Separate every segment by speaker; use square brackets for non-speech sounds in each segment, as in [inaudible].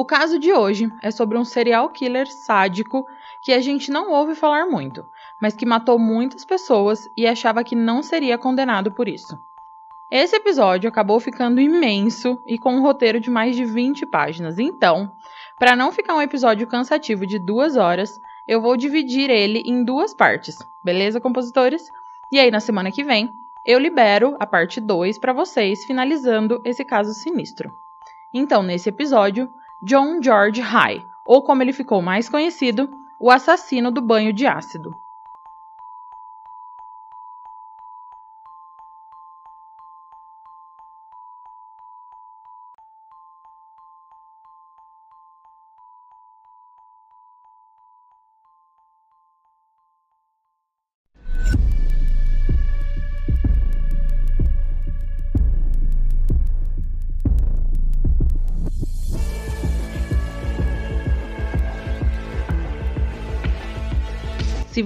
Speaker 1: O caso de hoje é sobre um serial killer sádico que a gente não ouve falar muito, mas que matou muitas pessoas e achava que não seria condenado por isso. Esse episódio acabou ficando imenso e com um roteiro de mais de 20 páginas, então, para não ficar um episódio cansativo de duas horas, eu vou dividir ele em duas partes, beleza, compositores? E aí, na semana que vem, eu libero a parte 2 para vocês, finalizando esse caso sinistro. Então, nesse episódio, John George High, ou como ele ficou mais conhecido, o assassino do banho de ácido.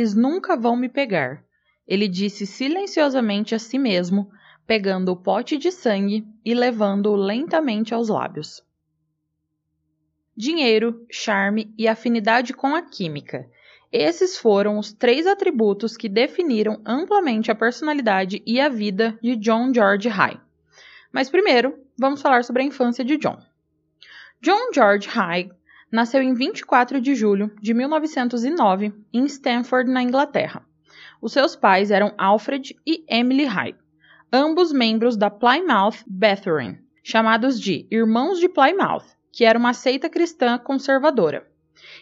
Speaker 1: Eles nunca vão me pegar, ele disse silenciosamente a si mesmo, pegando o pote de sangue e levando-o lentamente aos lábios. Dinheiro, charme e afinidade com a química. Esses foram os três atributos que definiram amplamente a personalidade e a vida de John George High. Mas primeiro, vamos falar sobre a infância de John. John George High nasceu em 24 de julho de 1909 em Stamford, na Inglaterra. Os seus pais eram Alfred e Emily Hyde, ambos membros da Plymouth Brethren, chamados de Irmãos de Plymouth, que era uma seita cristã conservadora.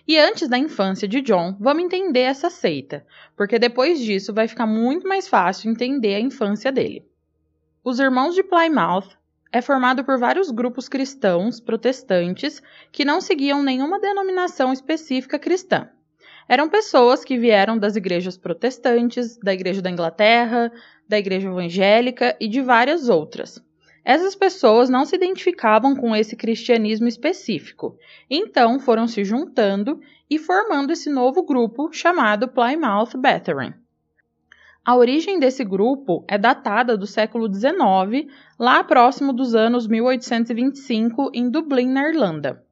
Speaker 1: E antes da infância de John, vamos entender essa seita, porque depois disso vai ficar muito mais fácil entender a infância dele. Os Irmãos de Plymouth é formado por vários grupos cristãos protestantes que não seguiam nenhuma denominação específica cristã. Eram pessoas que vieram das igrejas protestantes, da Igreja da Inglaterra, da Igreja Evangélica e de várias outras. Essas pessoas não se identificavam com esse cristianismo específico, então foram se juntando e formando esse novo grupo chamado Plymouth Brethren. A origem desse grupo é datada do século XIX, lá próximo dos anos 1825, em Dublin, na Irlanda.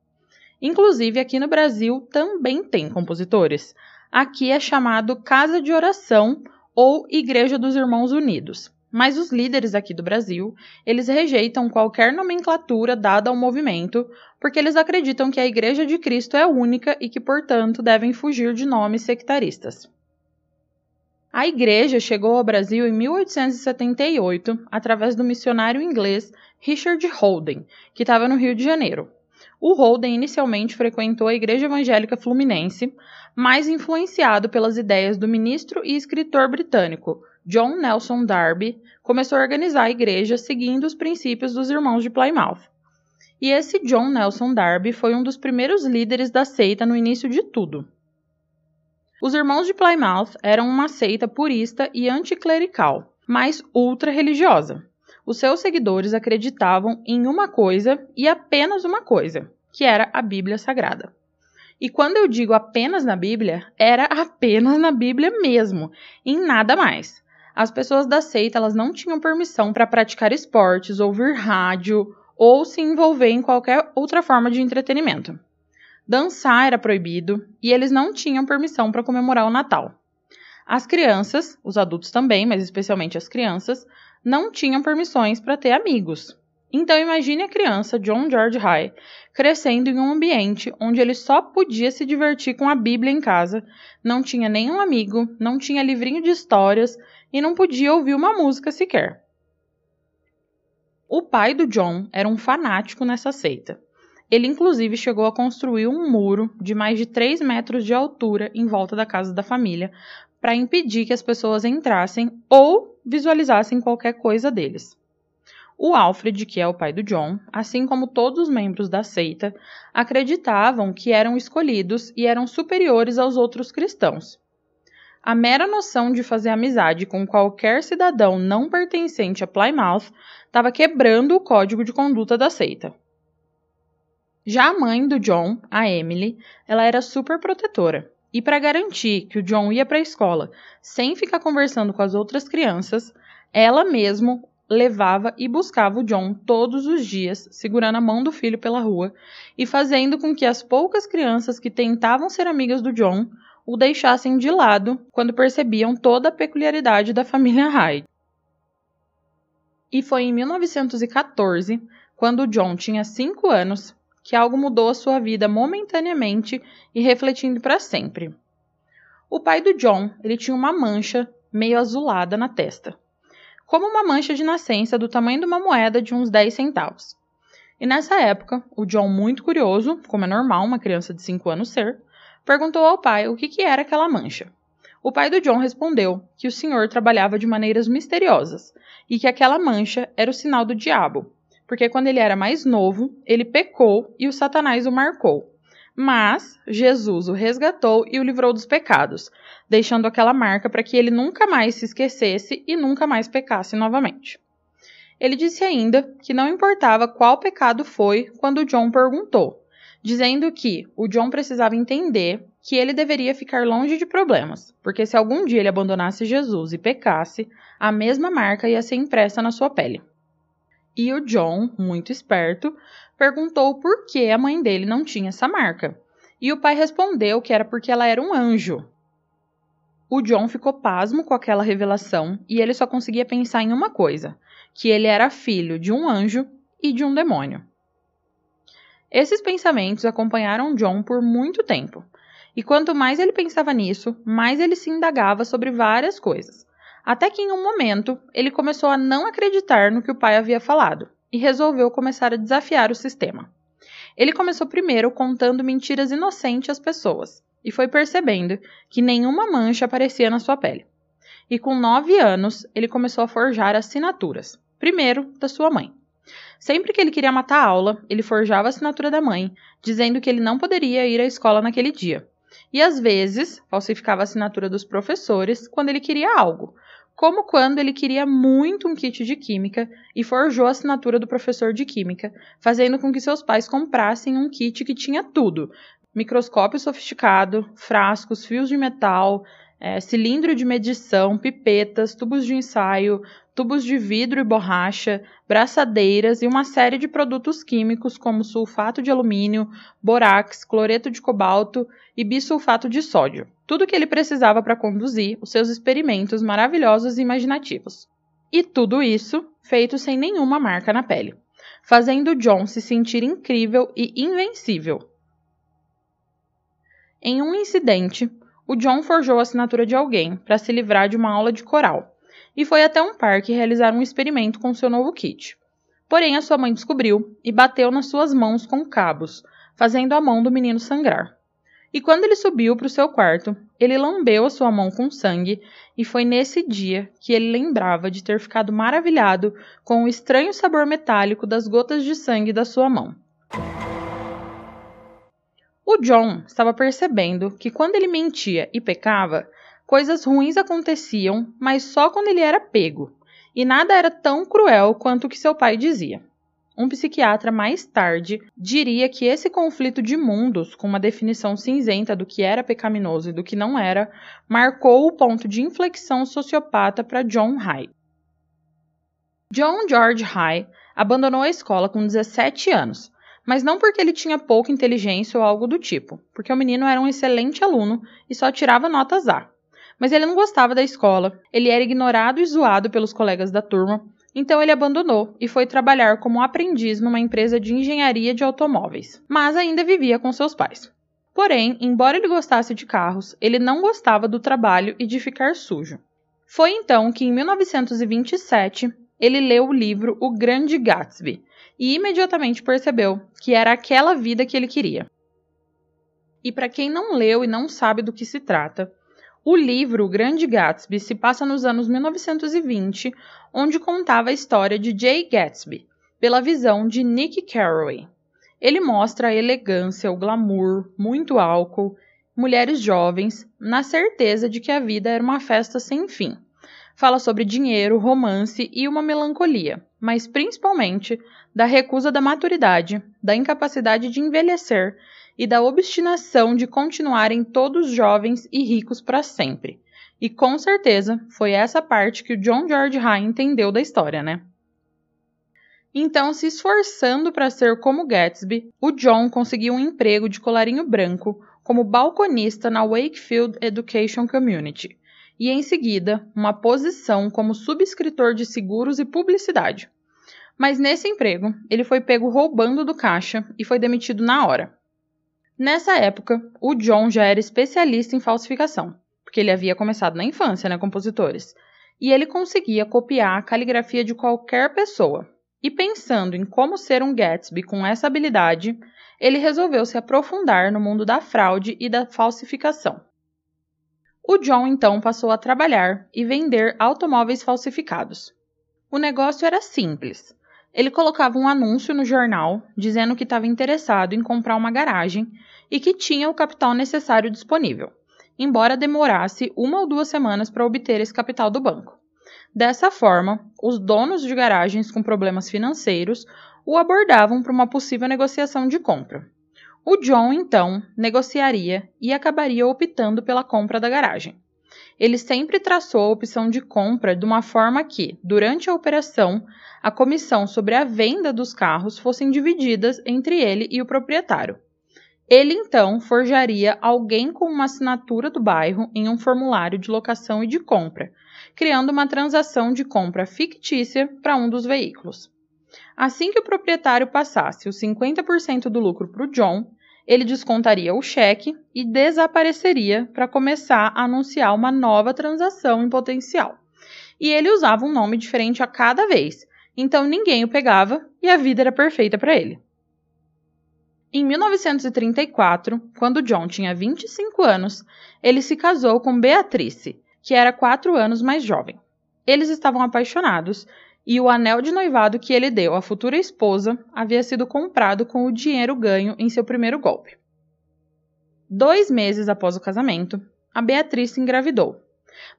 Speaker 1: Inclusive, aqui no Brasil também tem compositores. Aqui é chamado Casa de Oração ou Igreja dos Irmãos Unidos. Mas os líderes aqui do Brasil, eles rejeitam qualquer nomenclatura dada ao movimento, porque eles acreditam que a Igreja de Cristo é única e que, portanto, devem fugir de nomes sectaristas. A igreja chegou ao Brasil em 1878 através do missionário inglês Richard Holden, que estava no Rio de Janeiro. O Holden inicialmente frequentou a Igreja Evangélica Fluminense, mais influenciado pelas ideias do ministro e escritor britânico John Nelson Darby, começou a organizar a igreja seguindo os princípios dos Irmãos de Plymouth. E esse John Nelson Darby foi um dos primeiros líderes da seita no início de tudo. Os irmãos de Plymouth eram uma seita purista e anticlerical, mas ultra-religiosa. Os seus seguidores acreditavam em uma coisa e apenas uma coisa, que era a Bíblia Sagrada. E quando eu digo apenas na Bíblia, era [laughs] apenas na Bíblia mesmo, em nada mais. As pessoas da seita elas não tinham permissão para praticar esportes, ouvir rádio ou se envolver em qualquer outra forma de entretenimento. Dançar era proibido e eles não tinham permissão para comemorar o Natal. As crianças, os adultos também, mas especialmente as crianças, não tinham permissões para ter amigos. Então imagine a criança John George High crescendo em um ambiente onde ele só podia se divertir com a Bíblia em casa, não tinha nenhum amigo, não tinha livrinho de histórias e não podia ouvir uma música sequer. O pai do John era um fanático nessa seita. Ele, inclusive, chegou a construir um muro de mais de 3 metros de altura em volta da casa da família para impedir que as pessoas entrassem ou visualizassem qualquer coisa deles. O Alfred, que é o pai do John, assim como todos os membros da seita, acreditavam que eram escolhidos e eram superiores aos outros cristãos. A mera noção de fazer amizade com qualquer cidadão não pertencente a Plymouth estava quebrando o código de conduta da seita. Já a mãe do John, a Emily, ela era super protetora. E para garantir que o John ia para a escola sem ficar conversando com as outras crianças, ela mesmo levava e buscava o John todos os dias, segurando a mão do filho pela rua e fazendo com que as poucas crianças que tentavam ser amigas do John o deixassem de lado quando percebiam toda a peculiaridade da família [laughs] Hyde. E foi em 1914, quando John tinha 5 anos, que algo mudou a sua vida momentaneamente e refletindo para sempre. O pai do John, ele tinha uma mancha meio azulada na testa, como uma mancha de nascença do tamanho de uma moeda de uns 10 centavos. E nessa época, o John, muito curioso, como é normal uma criança de 5 anos ser, perguntou ao pai o que, que era aquela mancha. O pai do John respondeu que o senhor trabalhava de maneiras misteriosas e que aquela mancha era o sinal do diabo, porque quando ele era mais novo, ele pecou e o Satanás o marcou. Mas Jesus o resgatou e o livrou dos pecados, deixando aquela marca para que ele nunca mais se esquecesse e nunca mais pecasse novamente. Ele disse ainda que não importava qual pecado foi quando John perguntou, dizendo que o John precisava entender que ele deveria ficar longe de problemas, porque se algum dia ele abandonasse Jesus e pecasse, a mesma marca ia ser impressa na sua pele. E o John, muito esperto, perguntou por que a mãe dele não tinha essa marca. E o pai respondeu que era porque ela era um anjo. O John ficou pasmo com aquela revelação e ele só conseguia pensar em uma coisa: que ele era filho de um anjo e de um demônio. Esses pensamentos acompanharam John por muito tempo, e quanto mais ele pensava nisso, mais ele se indagava sobre várias coisas. Até que em um momento ele começou a não acreditar no que o pai havia falado e resolveu começar a desafiar o sistema. Ele começou primeiro contando mentiras inocentes às pessoas e foi percebendo que nenhuma mancha aparecia na sua pele. E com nove anos, ele começou a forjar assinaturas, primeiro da sua mãe. Sempre que ele queria matar a aula, ele forjava a assinatura da mãe, dizendo que ele não poderia ir à escola naquele dia. E às vezes, falsificava a assinatura dos professores quando ele queria algo, como quando ele queria muito um kit de química e forjou a assinatura do professor de química, fazendo com que seus pais comprassem um kit que tinha tudo: microscópio sofisticado, frascos, fios de metal, é, cilindro de medição, pipetas, tubos de ensaio, tubos de vidro e borracha, braçadeiras e uma série de produtos químicos como sulfato de alumínio, borax, cloreto de cobalto e bisulfato de sódio. Tudo que ele precisava para conduzir os seus experimentos maravilhosos e imaginativos. E tudo isso feito sem nenhuma marca na pele, fazendo John se sentir incrível e invencível. Em um incidente, o John forjou a assinatura de alguém para se livrar de uma aula de coral e foi até um parque realizar um experimento com seu novo kit. Porém, a sua mãe descobriu e bateu nas suas mãos com cabos, fazendo a mão do menino sangrar. E quando ele subiu para o seu quarto, ele lambeu a sua mão com sangue, e foi nesse dia que ele lembrava de ter ficado maravilhado com o estranho sabor metálico das gotas de sangue da sua mão. O John estava percebendo que quando ele mentia e pecava, Coisas ruins aconteciam, mas só quando ele era pego, e nada era tão cruel quanto o que seu pai dizia. Um psiquiatra mais tarde diria que esse conflito de mundos, com uma definição cinzenta do que era pecaminoso e do que não era, marcou o ponto de inflexão sociopata para John High. John George High abandonou a escola com 17 anos, mas não porque ele tinha pouca inteligência ou algo do tipo, porque o menino era um excelente aluno e só tirava notas A Mas ele não gostava da escola, ele era ignorado e zoado pelos colegas da turma, então ele abandonou e foi trabalhar como aprendiz numa empresa de engenharia de automóveis, mas ainda vivia com seus pais. Porém, embora ele gostasse de carros, ele não gostava do trabalho e de ficar sujo. Foi então que, em 1927, ele leu o livro O Grande Gatsby e imediatamente percebeu que era aquela vida que ele queria. E para quem não leu e não sabe do que se trata, o livro O Grande Gatsby se passa nos anos 1920, onde contava a história de Jay Gatsby, pela visão de Nick Carraway. Ele mostra a elegância, o glamour, muito álcool, mulheres jovens, na certeza de que a vida era uma festa sem fim. Fala sobre dinheiro, romance e uma melancolia, mas principalmente da recusa da maturidade, da incapacidade de envelhecer e da obstinação de continuarem todos jovens e ricos para sempre. E com certeza foi essa parte que o John George High entendeu da história, né? Então, se esforçando para ser como Gatsby, o John conseguiu um emprego de colarinho branco como balconista na Wakefield Education Community e, em seguida, uma posição como subscritor de seguros e publicidade. Mas nesse emprego, ele foi pego roubando do caixa e foi demitido na hora. Nessa época, o John já era especialista em falsificação, porque ele havia começado na infância, né, compositores, e ele conseguia copiar a caligrafia de qualquer pessoa. E pensando em como ser um Gatsby com essa habilidade, ele resolveu se aprofundar no mundo da fraude e da falsificação. O John então passou a trabalhar e vender automóveis falsificados. O negócio era simples. Ele colocava um anúncio no jornal dizendo que estava interessado em comprar uma garagem e que tinha o capital necessário disponível, embora demorasse uma ou duas semanas para obter esse capital do banco. Dessa forma, os donos de garagens com problemas financeiros o abordavam para uma possível negociação de compra. O John, então, negociaria e acabaria optando pela compra da garagem. Ele sempre traçou a opção de compra de uma forma que, durante a operação, a comissão sobre a venda dos carros fossem divididas entre ele e o proprietário. Ele então forjaria alguém com uma assinatura do bairro em um formulário de locação e de compra, criando uma transação de compra fictícia para um dos veículos. Assim que o proprietário passasse os 50% do lucro para o John, ele descontaria o cheque e desapareceria para começar a anunciar uma nova transação em potencial. E ele usava um nome diferente a cada vez, então ninguém o pegava e a vida era perfeita para ele. Em 1934, quando John tinha 25 anos, ele se casou com Beatrice, que era quatro anos mais jovem. Eles estavam apaixonados e o anel de noivado que ele deu à futura esposa havia sido comprado com o dinheiro ganho em seu primeiro golpe. Dois meses após o casamento, a Beatrice engravidou.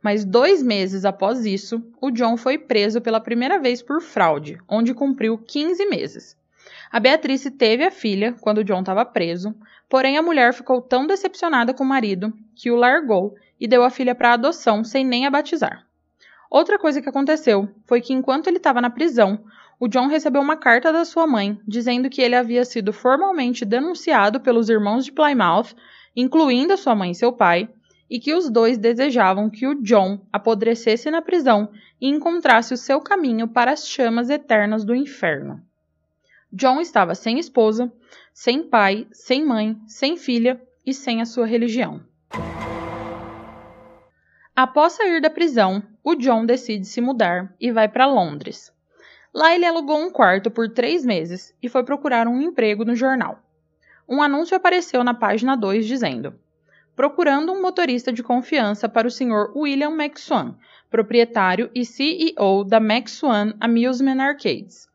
Speaker 1: Mas dois meses após isso, o John foi preso pela primeira vez por fraude, onde cumpriu 15 meses. A Beatrice teve a filha quando John estava preso, porém a mulher ficou tão decepcionada com o marido que o largou e deu a filha para adoção sem nem a batizar. Outra coisa que aconteceu foi que enquanto ele estava na prisão, o John recebeu uma carta da sua mãe dizendo que ele havia sido formalmente denunciado pelos irmãos de Plymouth, incluindo a sua mãe e seu pai, e que os dois desejavam que o John apodrecesse na prisão e encontrasse o seu caminho para as chamas eternas do inferno. John estava sem esposa, sem pai, sem mãe, sem filha e sem a sua religião. Após sair da prisão, o John decide se mudar e vai para Londres. Lá ele alugou um quarto por três meses e foi procurar um emprego no jornal. Um anúncio apareceu na página 2 dizendo: Procurando um motorista de confiança para o Sr. William McSwan, proprietário e CEO da McSwan Amusement Arcades.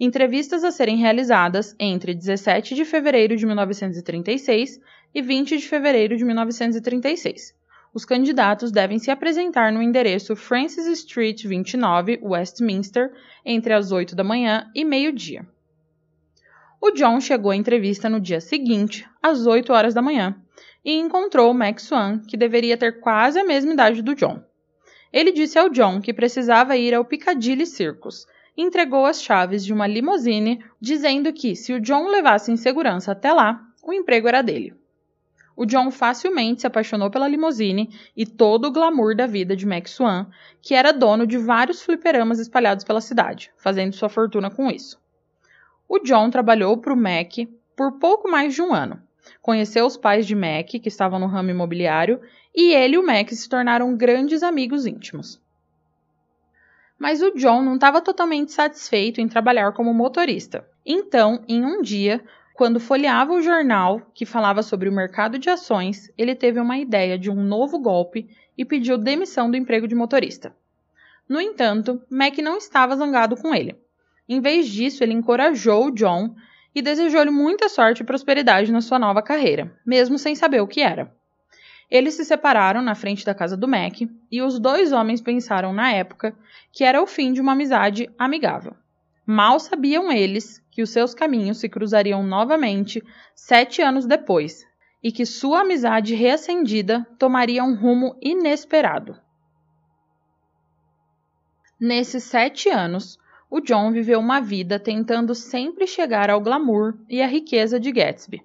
Speaker 1: Entrevistas a serem realizadas entre 17 de fevereiro de 1936 e 20 de fevereiro de 1936. Os candidatos devem se apresentar no endereço Francis Street 29, Westminster, entre as 8 da manhã e meio-dia. O John chegou à entrevista no dia seguinte, às 8 horas da manhã, e encontrou Max Swan, que deveria ter quase a mesma idade do John. Ele disse ao John que precisava ir ao Piccadilly Circus, entregou as chaves de uma limousine, dizendo que, se o John levasse em segurança até lá, o emprego era dele. O John facilmente se apaixonou pela limusine e todo o glamour da vida de Max Swan, que era dono de vários fliperamas espalhados pela cidade, fazendo sua fortuna com isso. O John trabalhou para o Mac por pouco mais de um ano. Conheceu os pais de Mac, que estavam no ramo imobiliário, e ele e o Mac se tornaram grandes amigos íntimos. Mas o John não estava totalmente satisfeito em trabalhar como motorista. Então, em um dia, quando folheava o jornal que falava sobre o mercado de ações, ele teve uma ideia de um novo golpe e pediu demissão do emprego de motorista. No entanto, Mac não estava zangado com ele. Em vez disso, ele encorajou John e desejou-lhe muita sorte e prosperidade na sua nova carreira, mesmo sem saber o que era. Eles se separaram na frente da casa do Mac e os dois homens pensaram na época que era o fim de uma amizade amigável. Mal sabiam eles que os seus caminhos se cruzariam novamente sete anos depois e que sua amizade reacendida tomaria um rumo inesperado. Nesses sete anos, o John viveu uma vida tentando sempre chegar ao glamour e à riqueza de Gatsby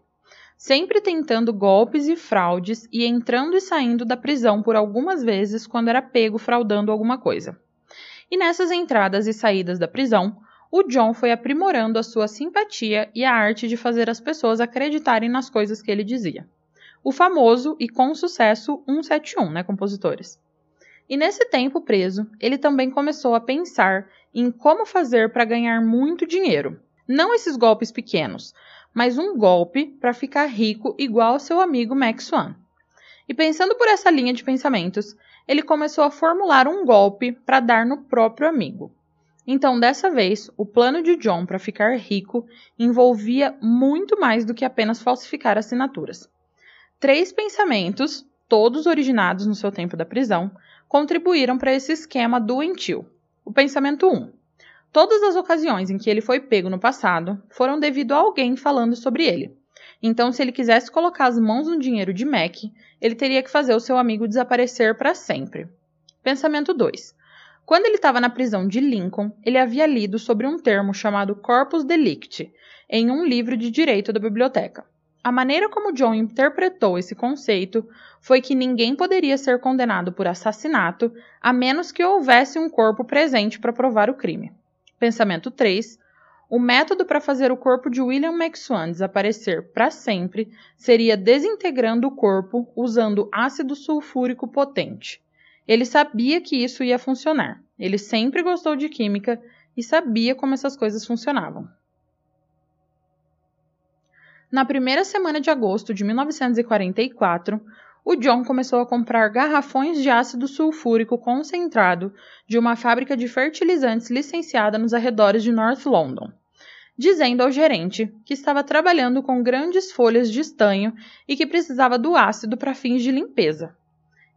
Speaker 1: sempre tentando golpes e fraudes e entrando e saindo da prisão por algumas vezes quando era pego fraudando alguma coisa. E nessas entradas e saídas da prisão, o John foi aprimorando a sua simpatia e a arte de fazer as pessoas acreditarem nas coisas que ele dizia. O famoso e com sucesso 171, né, compositores? E nesse tempo preso, ele também começou a pensar em como fazer para ganhar muito dinheiro. Não esses golpes pequenos, mas um golpe para ficar rico igual seu amigo Max Swan. E pensando por essa linha de pensamentos, ele começou a formular um golpe para dar no próprio amigo. Então, dessa vez, o plano de John para ficar rico envolvia muito mais do que apenas falsificar assinaturas. Três pensamentos, todos originados no seu tempo da prisão, contribuíram para esse esquema doentio. O pensamento 1. Todas as ocasiões em que ele foi pego no passado foram devido a alguém falando sobre ele. Então, se ele quisesse colocar as mãos no dinheiro de Mac, ele teria que fazer o seu amigo desaparecer para sempre. Pensamento 2. Quando ele estava na prisão de Lincoln, ele havia lido sobre um termo chamado corpus delicti em um livro de direito da biblioteca. A maneira como John interpretou esse conceito foi que ninguém poderia ser condenado por assassinato a menos que houvesse um corpo presente para provar o crime. Pensamento 3. O método para fazer o corpo de William McSwan desaparecer para sempre seria desintegrando o corpo usando ácido sulfúrico potente. Ele sabia que isso ia funcionar. Ele sempre gostou de química e sabia como essas coisas funcionavam. Na primeira semana de agosto de 1944, o John começou a comprar garrafões de ácido sulfúrico concentrado de uma fábrica de fertilizantes licenciada nos arredores de North London, dizendo ao gerente que estava trabalhando com grandes folhas de estanho e que precisava do ácido para fins de limpeza.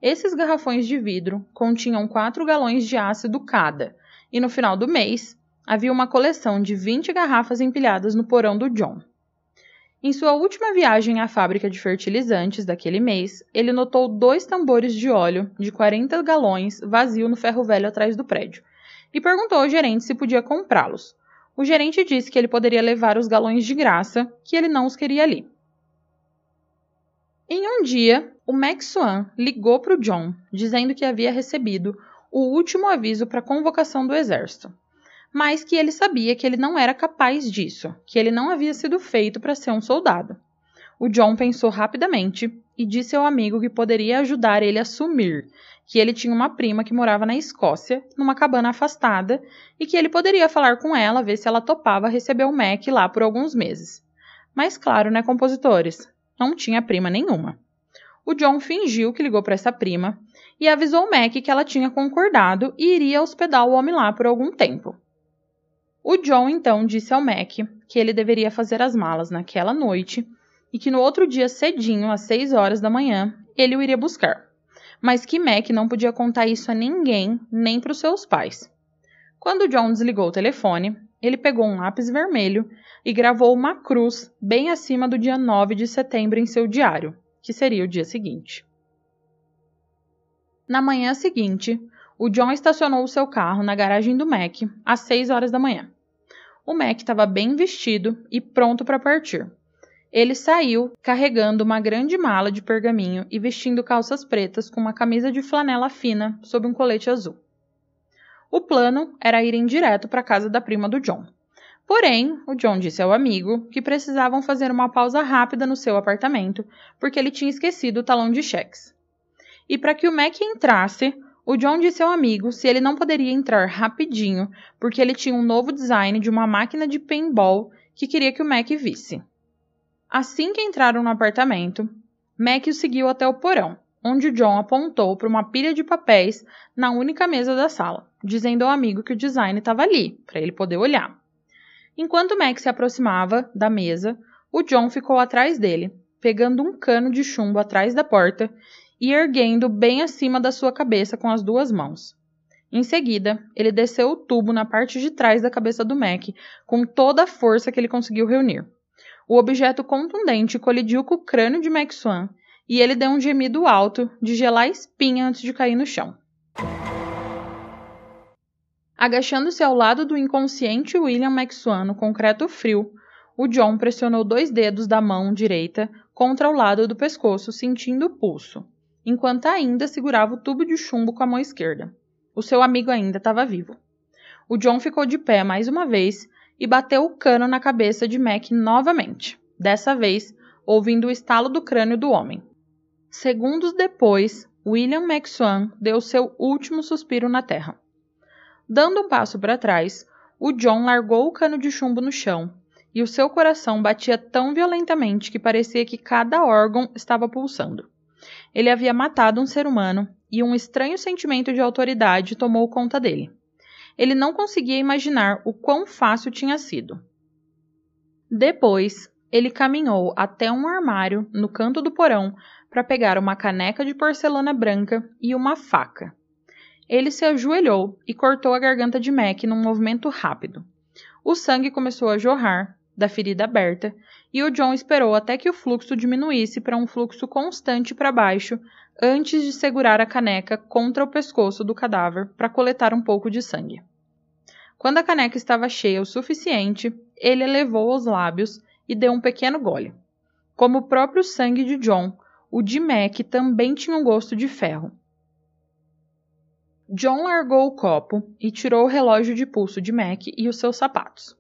Speaker 1: Esses garrafões de vidro continham 4 galões de ácido cada, e no final do mês havia uma coleção de 20 garrafas empilhadas no porão do John. Em sua última viagem à fábrica de fertilizantes daquele mês, ele notou dois tambores de óleo de 40 galões vazio no ferro velho atrás do prédio e perguntou ao gerente se podia comprá-los. O gerente disse que ele poderia levar os galões de graça, que ele não os queria ali. Em um dia, o Max Swan ligou para o John, dizendo que havia recebido o último aviso para convocação do exército mas que ele sabia que ele não era capaz disso, que ele não havia sido feito para ser um soldado. O John pensou rapidamente e disse ao amigo que poderia ajudar ele a sumir, que ele tinha uma prima que morava na Escócia, numa cabana afastada, e que ele poderia falar com ela, ver se ela topava receber o Mac lá por alguns meses. Mas claro, né, compositores? Não tinha prima nenhuma. O John fingiu que ligou para essa prima e avisou o Mac que ela tinha concordado e iria hospedar o homem lá por algum tempo. O John então disse ao Mac que ele deveria fazer as malas naquela noite e que no outro dia cedinho, às 6 horas da manhã, ele o iria buscar. Mas que Mac não podia contar isso a ninguém, nem para os seus pais. Quando John desligou o telefone, ele pegou um lápis vermelho e gravou uma cruz bem acima do dia 9 de setembro em seu diário, que seria o dia seguinte. Na manhã seguinte, o John estacionou o seu carro na garagem do Mac às 6 horas da manhã. O Mac estava bem vestido e pronto para partir. Ele saiu carregando uma grande mala de pergaminho e vestindo calças pretas com uma camisa de flanela fina sob um colete azul. O plano era irem direto para a casa da prima do John. Porém, o John disse ao amigo que precisavam fazer uma pausa rápida no seu apartamento, porque ele tinha esquecido o talão de cheques. E para que o Mac entrasse, o John disse ao amigo se ele não poderia entrar rapidinho, porque ele tinha um novo design de uma máquina de paintball que queria que o Mac visse. Assim que entraram no apartamento, Mac o seguiu até o porão, onde John apontou para uma pilha de papéis na única mesa da sala, dizendo ao amigo que o design estava ali, para ele poder olhar. Enquanto Mac se aproximava da mesa, o John ficou atrás dele, pegando um cano de chumbo atrás da porta e erguendo bem acima da sua cabeça com as duas mãos. Em seguida, ele desceu o tubo na parte de trás da cabeça do Mac com toda a força que ele conseguiu reunir. O objeto contundente colidiu com o crânio de Max Swan e ele deu um gemido alto de gelar espinha antes de cair no chão. Agachando-se ao lado do inconsciente William Maxwell no concreto frio, o John pressionou dois dedos da mão direita contra o lado do pescoço, sentindo o pulso, enquanto ainda segurava o tubo de chumbo com a mão esquerda. O seu amigo ainda estava vivo. O John ficou de pé mais uma vez e bateu o cano na cabeça de Mac novamente, dessa vez ouvindo o estalo do crânio do homem. Segundos depois, William McSwan deu seu último suspiro na terra. Dando um passo para trás, o John largou o cano de chumbo no chão e o seu coração batia tão violentamente que parecia que cada órgão estava pulsando. Ele havia matado um ser humano e um estranho sentimento de autoridade tomou conta dele. Ele não conseguia imaginar o quão fácil tinha sido. Depois, ele caminhou até um armário no canto do porão para pegar uma caneca de porcelana branca e uma faca. Ele se ajoelhou e cortou a garganta de Mac num movimento rápido. O sangue começou a jorrar da ferida aberta e o John esperou até que o fluxo diminuísse para um fluxo constante para baixo antes de segurar a caneca contra o pescoço do cadáver para coletar um pouco de sangue. Quando a caneca estava cheia o suficiente, ele elevou os lábios e deu um pequeno gole. Como o próprio sangue de John, o de Mac também tinha um gosto de ferro. John largou o copo e tirou o relógio de pulso de Mac e os seus sapatos.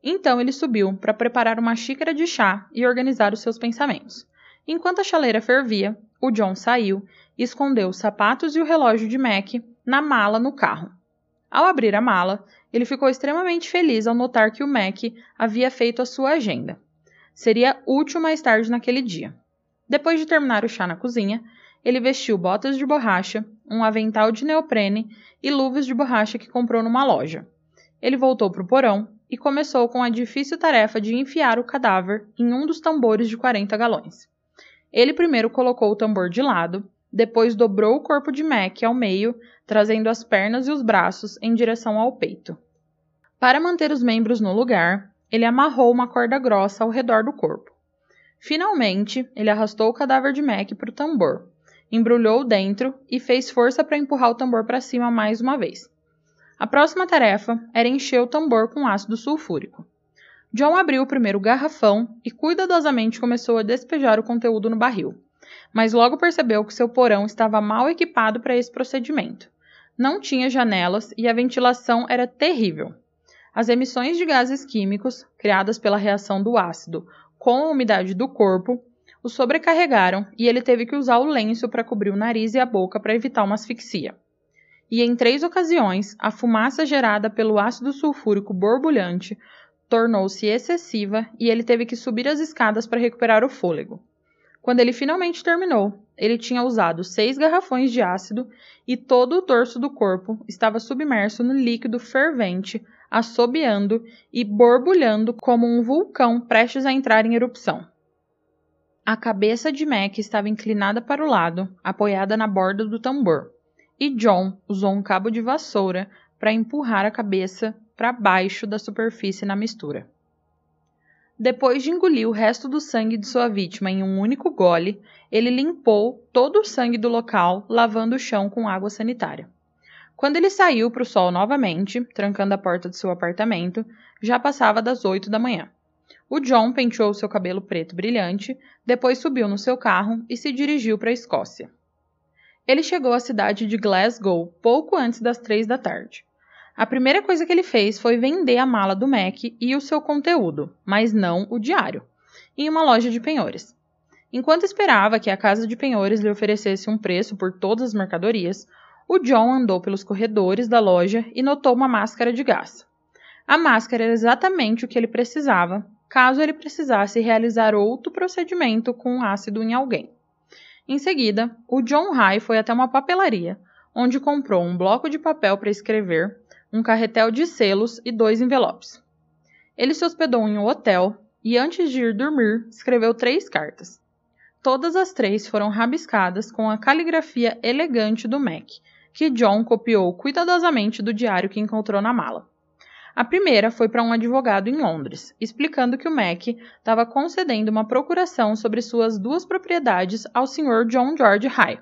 Speaker 1: Então ele subiu para preparar uma xícara de chá e organizar os seus pensamentos. Enquanto a chaleira fervia, o John saiu e escondeu os sapatos e o relógio de Mac na mala no carro. Ao abrir a mala, ele ficou extremamente feliz ao notar que o Mac havia feito a sua agenda. Seria útil mais tarde naquele dia. Depois de terminar o chá na cozinha, ele vestiu botas de borracha, um avental de neoprene e luvas de borracha que comprou numa loja. Ele voltou para o porão e começou com a difícil tarefa de enfiar o cadáver em um dos tambores de 40 galões. Ele primeiro colocou o tambor de lado, depois dobrou o corpo de Mac ao meio, trazendo as pernas e os braços em direção ao peito. Para manter os membros no lugar, ele amarrou uma corda grossa ao redor do corpo. Finalmente, ele arrastou o cadáver de Mac para o tambor, embrulhou dentro e fez força para empurrar o tambor para cima mais uma vez. A próxima tarefa era encher o tambor com ácido sulfúrico. John abriu o primeiro garrafão e cuidadosamente começou a despejar o conteúdo no barril mas logo percebeu que seu porão estava mal equipado para esse procedimento. Não tinha janelas e a ventilação era terrível. As emissões de gases químicos, criadas pela reação do ácido com a umidade do corpo, o sobrecarregaram e ele teve que usar o lenço para cobrir o nariz e a boca para evitar uma asfixia. E em três ocasiões, a fumaça gerada pelo ácido sulfúrico borbulhante tornou-se excessiva e ele teve que subir as escadas para recuperar o fôlego. Quando ele finalmente terminou, ele tinha usado seis garrafões de ácido e todo o dorso do corpo estava submerso no líquido fervente, assobiando e borbulhando como um vulcão prestes a entrar em erupção. A cabeça de Mac estava inclinada para o lado, apoiada na borda do tambor, e John usou um cabo de vassoura para empurrar a cabeça para baixo da superfície na mistura. Depois de engolir o resto do sangue de sua vítima em um único gole, ele limpou todo o sangue do local, lavando o chão com água sanitária. Quando ele saiu para o sol novamente, trancando a porta de seu apartamento, já passava das oito da manhã. O John penteou seu cabelo preto brilhante, depois subiu no seu carro e se dirigiu para a Escócia. Ele chegou à cidade de Glasgow pouco antes das três da tarde. A primeira coisa que ele fez foi vender a mala do Mac e o seu conteúdo, mas não o diário, em uma loja de penhores. Enquanto esperava que a casa de penhores lhe oferecesse um preço por todas as mercadorias, o John andou pelos corredores da loja e notou uma máscara de gás. A máscara era exatamente o que ele precisava, caso ele precisasse realizar outro procedimento com ácido em alguém. Em seguida, o John High foi até uma papelaria, onde comprou um bloco de papel para escrever, um carretel de selos e dois envelopes. Ele se hospedou em um hotel e, antes de ir dormir, escreveu três cartas. Todas as três foram rabiscadas com a caligrafia elegante do Mac, que John copiou cuidadosamente do diário que encontrou na mala. A primeira foi para um advogado em Londres, explicando que o Mac estava concedendo uma procuração sobre suas duas propriedades ao Sr. John George High.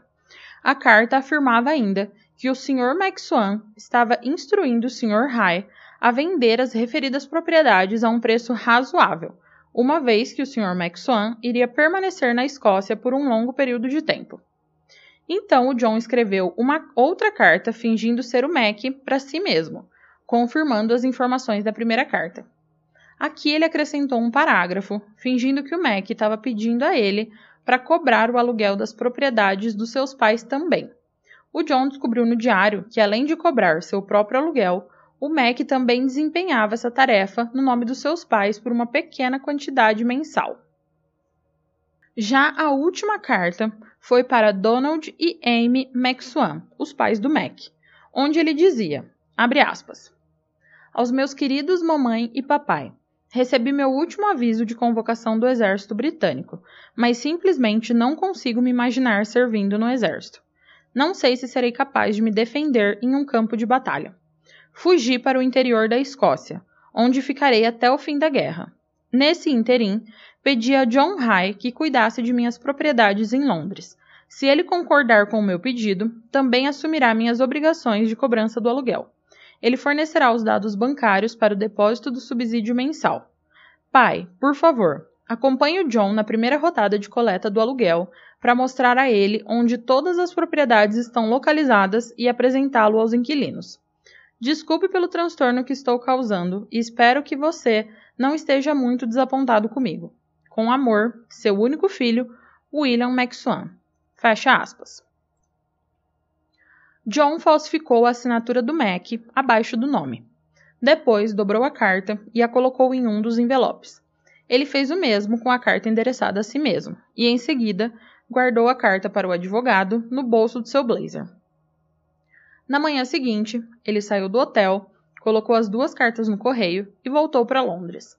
Speaker 1: A carta afirmava ainda que o Sr. Maxwan estava instruindo o Sr. High a vender as referidas propriedades a um preço razoável, uma vez que o Sr. Maxwan iria permanecer na Escócia por um longo período de tempo. Então o John escreveu uma outra carta fingindo ser o Mac para si mesmo, confirmando as informações da primeira carta. Aqui ele acrescentou um parágrafo, fingindo que o Mac estava pedindo a ele para cobrar o aluguel das propriedades dos seus pais também. O John descobriu no diário que, além de cobrar seu próprio aluguel, o Mac também desempenhava essa tarefa no nome dos seus pais por uma pequena quantidade mensal. Já a última carta foi para Donald e Amy Maxwan, os pais do Mac, onde ele dizia, abre aspas, aos meus queridos mamãe e papai. Recebi meu último aviso de convocação do exército britânico, mas simplesmente não consigo me imaginar servindo no exército. Não sei se serei capaz de me defender em um campo de batalha. Fugi para o interior da Escócia, onde ficarei até o fim da guerra. Nesse interim, pedi a John High que cuidasse de minhas propriedades em Londres. Se ele concordar com o meu pedido, também assumirá minhas obrigações de cobrança do aluguel ele fornecerá os dados bancários para o depósito do subsídio mensal. Pai, por favor, acompanhe o John na primeira rodada de coleta do aluguel para mostrar a ele onde todas as propriedades estão localizadas e apresentá-lo aos inquilinos. Desculpe pelo transtorno que estou causando e espero que você não esteja muito desapontado comigo. Com amor, seu único filho, William Maxwan. Fecha aspas. John falsificou a assinatura do Mac abaixo do nome. Depois dobrou a carta e a colocou em um dos envelopes. Ele fez o mesmo com a carta endereçada a si mesmo e, em seguida, guardou a carta para o advogado no bolso de seu blazer. Na manhã seguinte, ele saiu do hotel, colocou as duas cartas no correio e voltou para Londres.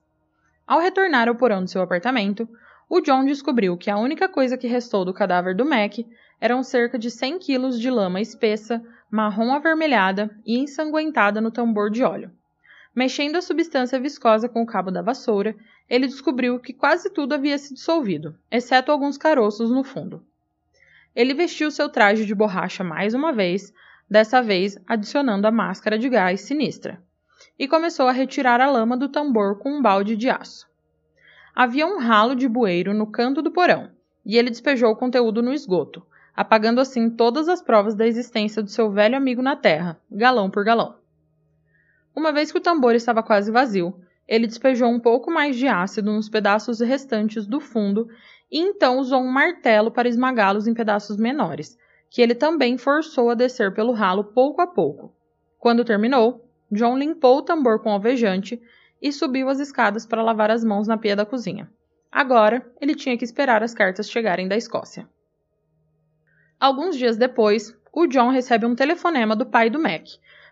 Speaker 1: Ao retornar ao porão de seu apartamento, o John descobriu que a única coisa que restou do cadáver do Mac eram cerca de 100 quilos de lama espessa, marrom avermelhada e ensanguentada no tambor de óleo. Mexendo a substância viscosa com o cabo da vassoura, ele descobriu que quase tudo havia se dissolvido, exceto alguns caroços no fundo. Ele vestiu seu traje de borracha mais uma vez, dessa vez adicionando a máscara de gás sinistra, e começou a retirar a lama do tambor com um balde de aço. Havia um ralo de bueiro no canto do porão, e ele despejou o conteúdo no esgoto, apagando assim todas as provas da existência do seu velho amigo na terra, galão por galão. Uma vez que o tambor estava quase vazio, ele despejou um pouco mais de ácido nos pedaços restantes do fundo e então usou um martelo para esmagá-los em pedaços menores, que ele também forçou a descer pelo ralo pouco a pouco. Quando terminou, John limpou o tambor com alvejante e subiu as escadas para lavar as mãos na pia da cozinha. Agora, ele tinha que esperar as cartas chegarem da Escócia. Alguns dias depois, o John recebe um telefonema do pai do Mac,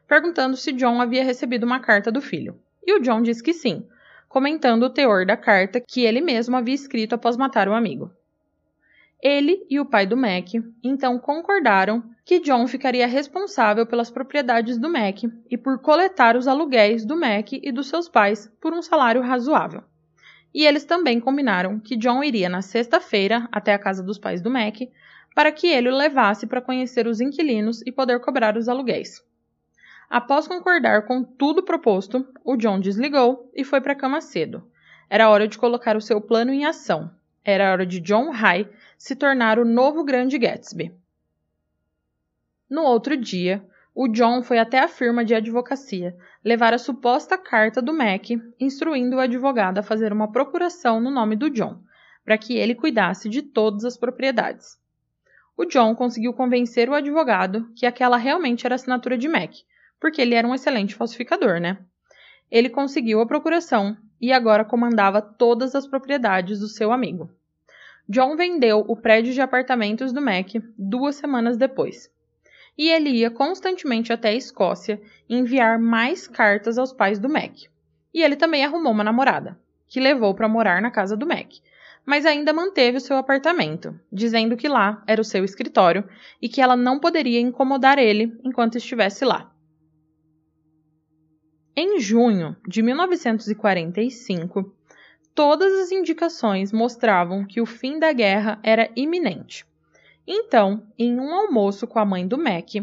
Speaker 1: perguntando se John havia recebido uma carta do filho. E o John diz que sim, comentando o teor da carta que ele mesmo havia escrito após matar o amigo. Ele e o pai do Mac então concordaram que John ficaria responsável pelas propriedades do Mac e por coletar os aluguéis do Mac e dos seus pais por um salário razoável. E eles também combinaram que John iria na sexta-feira até a casa dos pais do Mac para que ele o levasse para conhecer os inquilinos e poder cobrar os aluguéis. Após concordar com tudo proposto, o John desligou e foi para a cama cedo. Era hora de colocar o seu plano em ação. Era hora de John High se tornar o novo grande Gatsby. No outro dia, o John foi até a firma de advocacia levar a suposta carta do Mac instruindo o advogado a fazer uma procuração no nome do John, para que ele cuidasse de todas as propriedades. O John conseguiu convencer o advogado que aquela realmente era a assinatura de Mac, porque ele era um excelente falsificador, né? Ele conseguiu a procuração e agora comandava todas as propriedades do seu amigo. John vendeu o prédio de apartamentos do Mac duas semanas depois e ele ia constantemente até a Escócia enviar mais cartas aos pais do Mac. E ele também arrumou uma namorada, que levou para morar na casa do Mac, mas ainda manteve o seu apartamento, dizendo que lá era o seu escritório e que ela não poderia incomodar ele enquanto estivesse lá. Em junho de 1945, todas as indicações mostravam que o fim da guerra era iminente. Então, em um almoço com a mãe do Mac,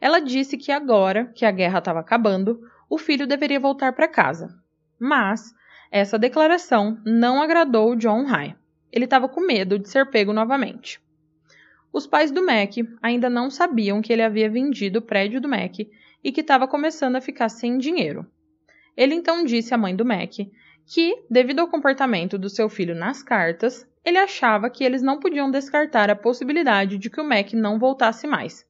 Speaker 1: ela disse que agora que a guerra estava acabando, o filho deveria voltar para casa. Mas essa declaração não agradou John High. Ele estava com medo de ser pego novamente. Os pais do Mac ainda não sabiam que ele havia vendido o prédio do Mac e que estava começando a ficar sem dinheiro. Ele então disse à mãe do Mac que, devido ao comportamento do seu filho nas cartas, ele achava que eles não podiam descartar a possibilidade de que o Mac não voltasse mais.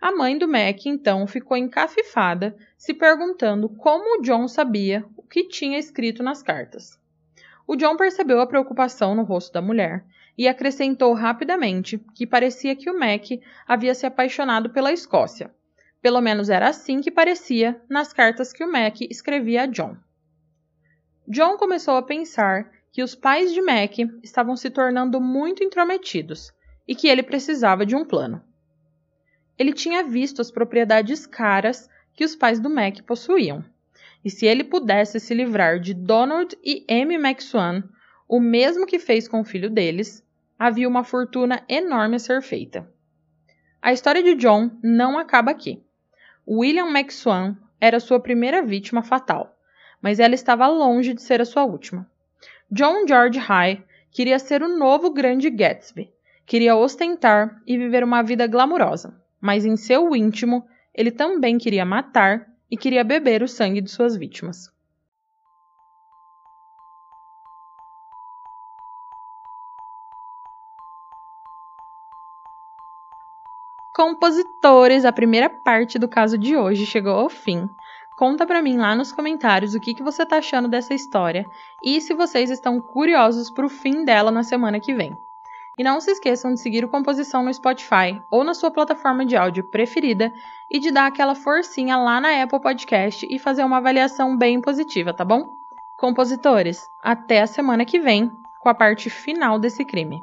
Speaker 1: A mãe do Mac então ficou encafifada, se perguntando como o John sabia que tinha escrito nas cartas. O John percebeu a preocupação no rosto da mulher e acrescentou rapidamente que parecia que o Mac havia se apaixonado pela Escócia. Pelo menos era assim que parecia nas cartas que o Mac escrevia a John. John começou a pensar que os pais de Mac estavam se tornando muito intrometidos e que ele precisava de um plano. Ele tinha visto as propriedades caras que os pais do Mac possuíam, e se ele pudesse se livrar de Donald e Amy McSwan, o mesmo que fez com o filho deles, havia uma fortuna enorme a ser feita. A história de John não acaba aqui. William McSwan era sua primeira vítima fatal, mas ela estava longe de ser a sua última. John George High queria ser o novo grande Gatsby, queria ostentar e viver uma vida glamurosa, mas em seu íntimo ele também queria matar e queria beber o sangue de suas vítimas. Compositores, a primeira parte do caso de hoje chegou ao fim. Conta para mim lá nos comentários o que, que você tá achando dessa história e se vocês estão curiosos pro fim dela na semana que vem. E não se esqueçam de seguir o Composição no Spotify ou na sua plataforma de áudio preferida e de dar aquela forcinha lá na Apple Podcast e fazer uma avaliação bem positiva, tá bom? Compositores, até a semana que vem com a parte final desse crime.